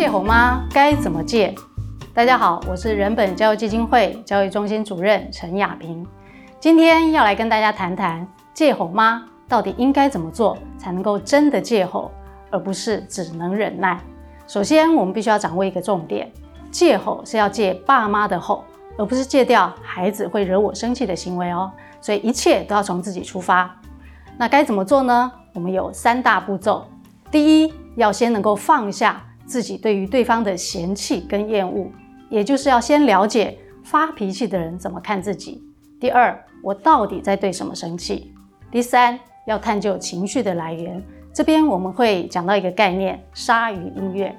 戒吼吗？该怎么戒？大家好，我是人本教育基金会教育中心主任陈雅萍，今天要来跟大家谈谈戒吼妈？到底应该怎么做才能够真的戒吼，而不是只能忍耐？首先，我们必须要掌握一个重点：戒吼是要戒爸妈的吼，而不是戒掉孩子会惹我生气的行为哦。所以一切都要从自己出发。那该怎么做呢？我们有三大步骤。第一，要先能够放下自己对于对方的嫌弃跟厌恶，也就是要先了解发脾气的人怎么看自己。第二，我到底在对什么生气？第三，要探究情绪的来源。这边我们会讲到一个概念：鲨鱼音乐。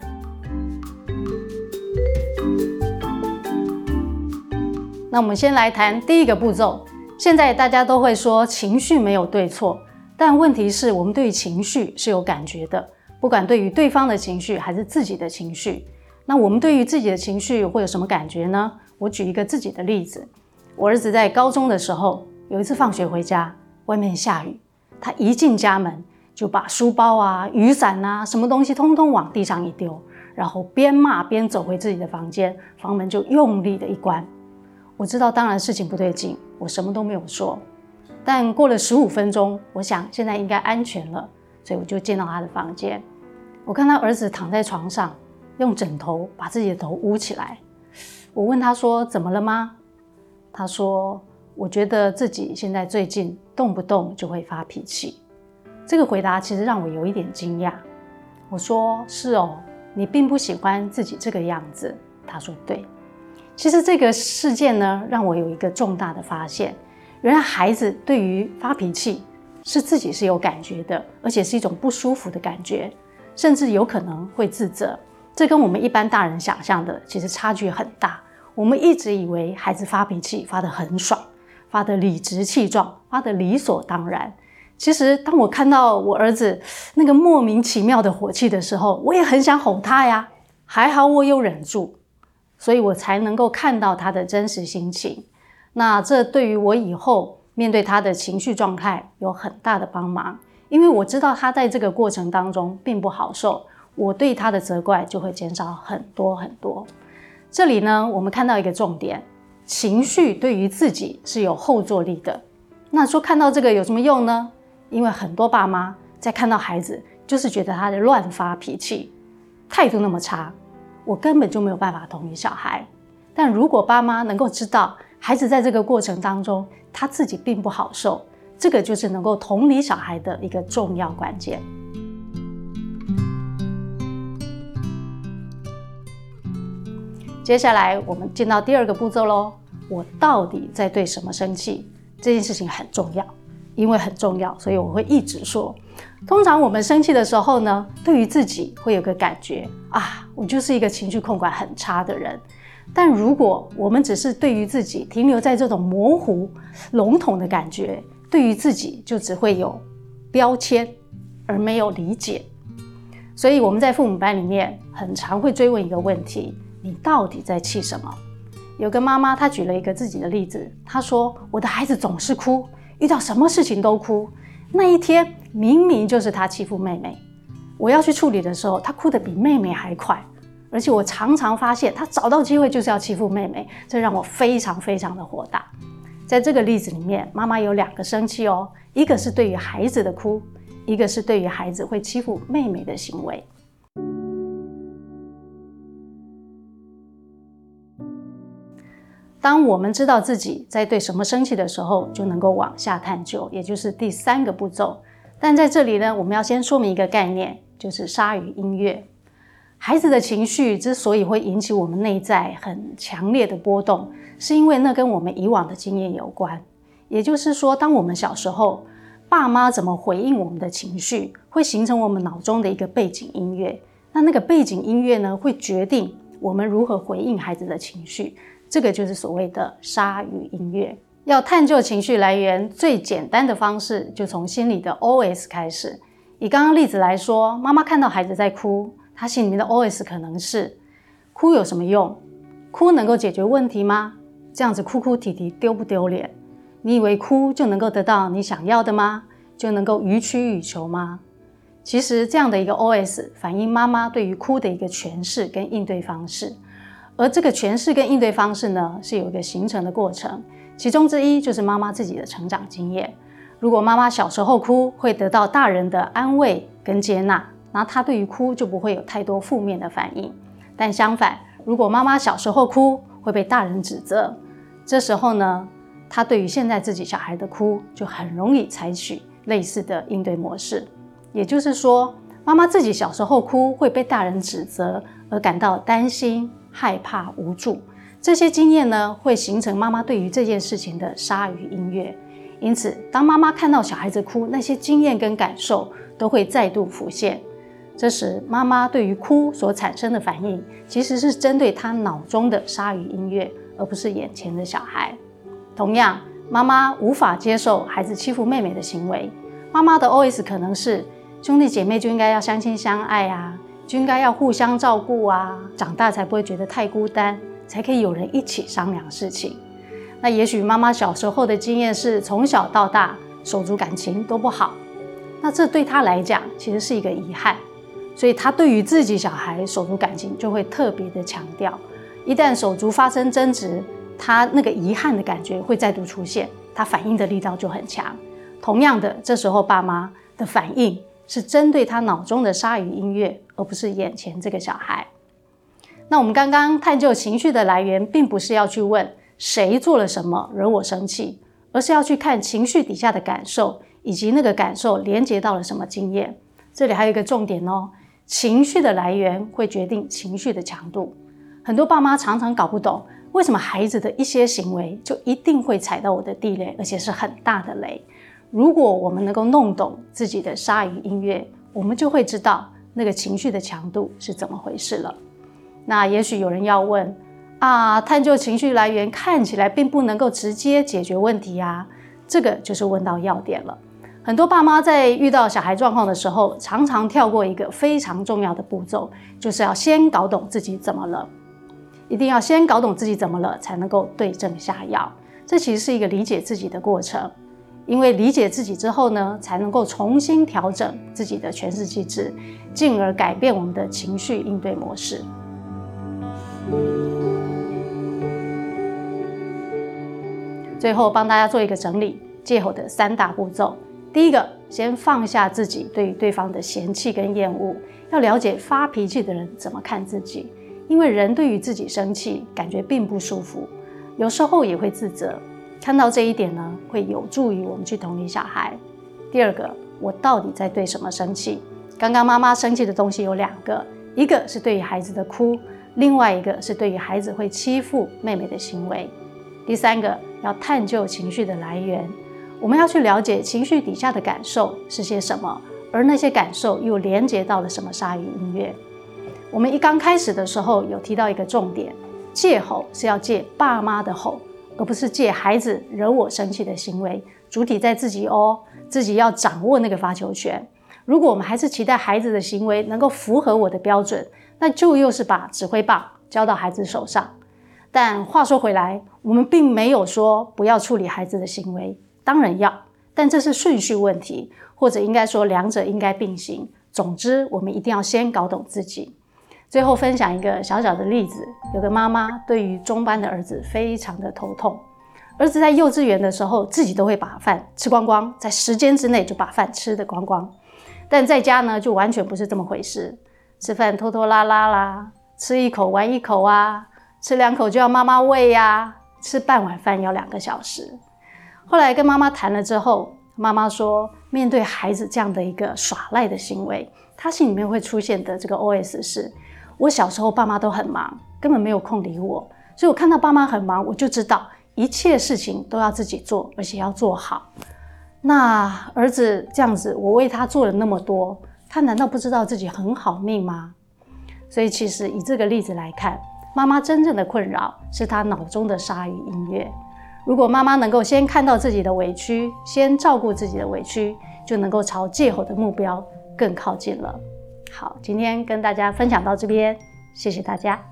那我们先来谈第一个步骤。现在大家都会说情绪没有对错，但问题是我们对情绪是有感觉的。不管对于对方的情绪还是自己的情绪，那我们对于自己的情绪会有什么感觉呢？我举一个自己的例子，我儿子在高中的时候，有一次放学回家，外面下雨，他一进家门就把书包啊、雨伞啊、什么东西通通往地上一丢，然后边骂边走回自己的房间，房门就用力的一关。我知道当然事情不对劲，我什么都没有说。但过了十五分钟，我想现在应该安全了，所以我就进到他的房间。我看他儿子躺在床上，用枕头把自己的头捂起来。我问他说：“怎么了吗？”他说：“我觉得自己现在最近动不动就会发脾气。”这个回答其实让我有一点惊讶。我说：“是哦，你并不喜欢自己这个样子。”他说：“对。”其实这个事件呢，让我有一个重大的发现：原来孩子对于发脾气是自己是有感觉的，而且是一种不舒服的感觉。甚至有可能会自责，这跟我们一般大人想象的其实差距很大。我们一直以为孩子发脾气发得很爽，发得理直气壮，发得理所当然。其实当我看到我儿子那个莫名其妙的火气的时候，我也很想吼他呀。还好我有忍住，所以我才能够看到他的真实心情。那这对于我以后面对他的情绪状态有很大的帮忙。因为我知道他在这个过程当中并不好受，我对他的责怪就会减少很多很多。这里呢，我们看到一个重点：情绪对于自己是有后坐力的。那说看到这个有什么用呢？因为很多爸妈在看到孩子，就是觉得他的乱发脾气，态度那么差，我根本就没有办法同理小孩。但如果爸妈能够知道孩子在这个过程当中，他自己并不好受。这个就是能够同理小孩的一个重要关键。接下来我们进到第二个步骤喽。我到底在对什么生气？这件事情很重要，因为很重要，所以我会一直说。通常我们生气的时候呢，对于自己会有个感觉啊，我就是一个情绪控管很差的人。但如果我们只是对于自己停留在这种模糊、笼统的感觉，对于自己就只会有标签，而没有理解。所以我们在父母班里面很常会追问一个问题：你到底在气什么？有个妈妈她举了一个自己的例子，她说：“我的孩子总是哭，遇到什么事情都哭。那一天明明就是他欺负妹妹，我要去处理的时候，他哭得比妹妹还快。而且我常常发现他找到机会就是要欺负妹妹，这让我非常非常的火大。”在这个例子里面，妈妈有两个生气哦，一个是对于孩子的哭，一个是对于孩子会欺负妹妹的行为。当我们知道自己在对什么生气的时候，就能够往下探究，也就是第三个步骤。但在这里呢，我们要先说明一个概念，就是鲨鱼音乐。孩子的情绪之所以会引起我们内在很强烈的波动，是因为那跟我们以往的经验有关。也就是说，当我们小时候，爸妈怎么回应我们的情绪，会形成我们脑中的一个背景音乐。那那个背景音乐呢，会决定我们如何回应孩子的情绪。这个就是所谓的鲨鱼音乐。要探究情绪来源，最简单的方式就从心里的 OS 开始。以刚刚例子来说，妈妈看到孩子在哭。他心里面的 OS 可能是：哭有什么用？哭能够解决问题吗？这样子哭哭啼啼丢不丢脸？你以为哭就能够得到你想要的吗？就能够予取予求吗？其实这样的一个 OS 反映妈妈对于哭的一个诠释跟应对方式，而这个诠释跟应对方式呢，是有一个形成的过程，其中之一就是妈妈自己的成长经验。如果妈妈小时候哭会得到大人的安慰跟接纳，那他对于哭就不会有太多负面的反应。但相反，如果妈妈小时候哭会被大人指责，这时候呢，他对于现在自己小孩的哭就很容易采取类似的应对模式。也就是说，妈妈自己小时候哭会被大人指责而感到担心、害怕、无助，这些经验呢，会形成妈妈对于这件事情的鲨鱼音乐。因此，当妈妈看到小孩子哭，那些经验跟感受都会再度浮现。这时，妈妈对于哭所产生的反应，其实是针对她脑中的鲨鱼音乐，而不是眼前的小孩。同样，妈妈无法接受孩子欺负妹妹的行为，妈妈的 OS 可能是。兄弟姐妹就应该要相亲相爱啊，就应该要互相照顾啊，长大才不会觉得太孤单，才可以有人一起商量事情。那也许妈妈小时候的经验是从小到大手足感情都不好，那这对她来讲其实是一个遗憾，所以他对于自己小孩手足感情就会特别的强调。一旦手足发生争执，他那个遗憾的感觉会再度出现，他反应的力道就很强。同样的，这时候爸妈的反应。是针对他脑中的鲨鱼音乐，而不是眼前这个小孩。那我们刚刚探究情绪的来源，并不是要去问谁做了什么惹我生气，而是要去看情绪底下的感受，以及那个感受连接到了什么经验。这里还有一个重点哦，情绪的来源会决定情绪的强度。很多爸妈常常搞不懂，为什么孩子的一些行为就一定会踩到我的地雷，而且是很大的雷。如果我们能够弄懂自己的鲨鱼音乐，我们就会知道那个情绪的强度是怎么回事了。那也许有人要问啊，探究情绪来源看起来并不能够直接解决问题啊，这个就是问到要点了。很多爸妈在遇到小孩状况的时候，常常跳过一个非常重要的步骤，就是要先搞懂自己怎么了，一定要先搞懂自己怎么了，才能够对症下药。这其实是一个理解自己的过程。因为理解自己之后呢，才能够重新调整自己的诠释机制，进而改变我们的情绪应对模式。最后帮大家做一个整理，借口的三大步骤。第一个，先放下自己对于对方的嫌弃跟厌恶，要了解发脾气的人怎么看自己，因为人对于自己生气感觉并不舒服，有时候也会自责。看到这一点呢，会有助于我们去同理小孩。第二个，我到底在对什么生气？刚刚妈妈生气的东西有两个，一个是对于孩子的哭，另外一个是对于孩子会欺负妹妹的行为。第三个，要探究情绪的来源，我们要去了解情绪底下的感受是些什么，而那些感受又连接到了什么鲨鱼音乐。我们一刚开始的时候有提到一个重点，戒吼是要戒爸妈的吼。而不是借孩子惹我生气的行为，主体在自己哦，自己要掌握那个发球权。如果我们还是期待孩子的行为能够符合我的标准，那就又是把指挥棒交到孩子手上。但话说回来，我们并没有说不要处理孩子的行为，当然要，但这是顺序问题，或者应该说两者应该并行。总之，我们一定要先搞懂自己。最后分享一个小小的例子，有个妈妈对于中班的儿子非常的头痛，儿子在幼稚园的时候自己都会把饭吃光光，在时间之内就把饭吃得光光，但在家呢就完全不是这么回事，吃饭拖拖拉拉啦，吃一口玩一口啊，吃两口就要妈妈喂呀，吃半碗饭要两个小时。后来跟妈妈谈了之后，妈妈说，面对孩子这样的一个耍赖的行为，她心里面会出现的这个 OS 是。我小时候爸妈都很忙，根本没有空理我，所以我看到爸妈很忙，我就知道一切事情都要自己做，而且要做好。那儿子这样子，我为他做了那么多，他难道不知道自己很好命吗？所以其实以这个例子来看，妈妈真正的困扰是他脑中的鲨鱼音乐。如果妈妈能够先看到自己的委屈，先照顾自己的委屈，就能够朝戒吼的目标更靠近了。好，今天跟大家分享到这边，谢谢大家。